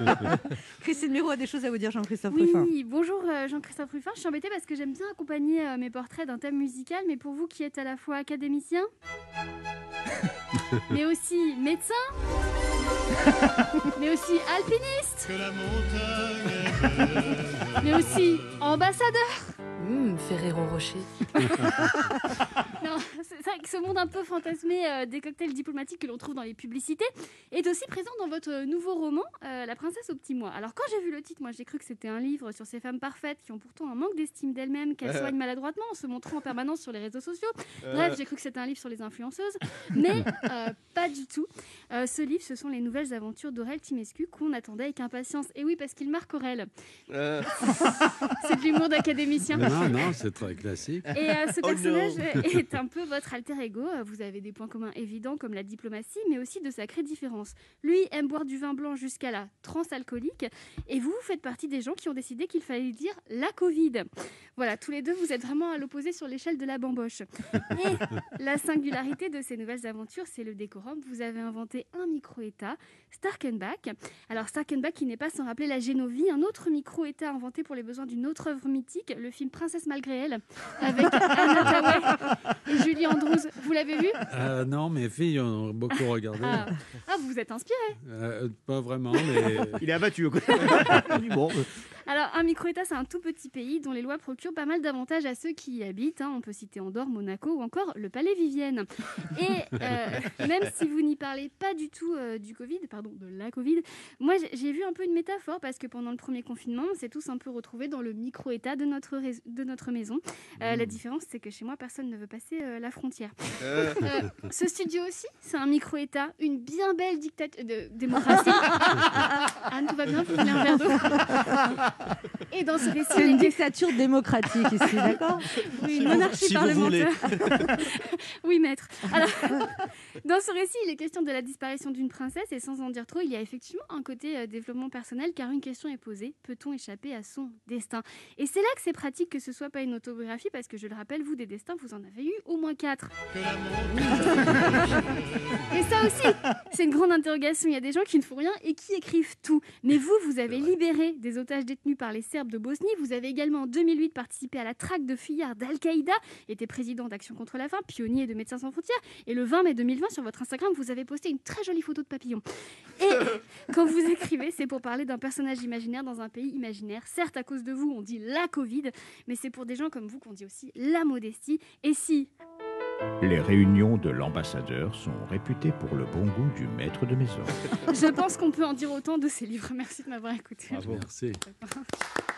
Christine Miro a des choses à vous dire, Jean-Christophe Ruffin. Oui, bonjour euh, Jean-Christophe Ruffin. Je suis embêtée parce que j'aime bien accompagner euh, mes portraits d'un thème musical, mais pour vous qui êtes à la fois académicien, mais aussi médecin, mais aussi alpiniste, mais aussi ambassadeur. Hum, Ferrero Rocher. Ce monde un peu fantasmé euh, des cocktails diplomatiques que l'on trouve dans les publicités est aussi présent dans votre nouveau roman, euh, La princesse au petit mois. Alors quand j'ai vu le titre, moi j'ai cru que c'était un livre sur ces femmes parfaites qui ont pourtant un manque d'estime d'elles-mêmes, qu'elles Euh. soignent maladroitement en se montrant en permanence sur les réseaux sociaux. Euh. Bref, j'ai cru que c'était un livre sur les influenceuses, mais euh, pas du tout. Euh, ce livre, ce sont les nouvelles aventures d'Aurel Timescu qu'on attendait avec impatience. Et oui, parce qu'il marque Aurel. Euh, C'est de l'humour d'académicien. Non, non, c'est très classique. Et euh, ce Oh personnage est un peu votre alter ego. Euh, Vous avez des points communs évidents comme la diplomatie, mais aussi de sacrées différences. Lui aime boire du vin blanc jusqu'à la transalcoolique, et vous, vous faites partie des gens qui ont décidé qu'il fallait dire la Covid. Voilà, tous les deux, vous êtes vraiment à l'opposé sur l'échelle de la bamboche. Et la singularité de ces nouvelles aventures, c'est le décorum. Vous avez inventé un micro-État, Starkenbach. Alors Starkenbach qui n'est pas sans rappeler la Génovie, un autre micro-État inventé pour les besoins d'une autre œuvre mythique, le film Princesse malgré elle, avec Anna Tawai et Julie Andrews. Vous l'avez vu? Euh, non, mes filles ont beaucoup regardé. ah. Ah, vous vous êtes inspiré. Euh, pas vraiment, mais Il est abattu. quoi. bon, euh, un micro-État, c'est un tout petit pays dont les lois procurent pas mal d'avantages à ceux qui y habitent. hein. On peut citer Andorre, Monaco ou encore le Palais Vivienne. Et euh, même si vous n'y parlez pas du tout euh, du Covid, pardon, de la Covid, moi j'ai- vu un peu une métaphore parce que pendant le premier confinement, on s'est tous un peu retrouvés dans le micro-État de notre, de notre maison. Euh, La différence, c'est que chez moi, personne ne veut passer la frontière. ce studio aussi, c'est un micro-État, une bien belle dictature de démocratie. Anne, tout va bien Vous voulez un verre d'eau Et dans ce récit, C'est une il est- dictature démocratique ici, d'accord oui, une monarchie si vous voulez. parlementaire. oui, maître. Alors, dans ce récit, il est question de la disparition d'une princesse et sans en dire trop, il y a effectivement un côté euh, développement personnel car une question est posée peut-on échapper à son destin? Et c'est là que c'est pratique que ce soit pas une autobiographie parce que je le rappelle, vous des destins, vous en avez eu au moins quatre. Et ça aussi, c'est une grande interrogation. Il y a des gens qui ne font rien et qui écrivent tout. Mais vous, vous avez libéré des otages détenus par les Serbes de Bosnie. Vous avez également en 2008 participé à la traque de fuyards d'Al-Qaïda, était président d'Action contre la faim, pionnier de Médecins sans frontières. Et le 20 mai 2020, sur votre Instagram, vous avez posté une très jolie photo de papillon. Et quand vous écrivez, c'est pour parler d'un personnage imaginaire dans un pays imaginaire. Certes, à cause de vous, on dit la Covid, mais c'est pour des gens comme vous qu'on dit aussi la modestie. Et si Les réunions de l'ambassadeur sont réputées pour le bon goût du maître de maison. Je pense qu'on peut en dire autant de ces livres. Merci de m'avoir écouté. merci.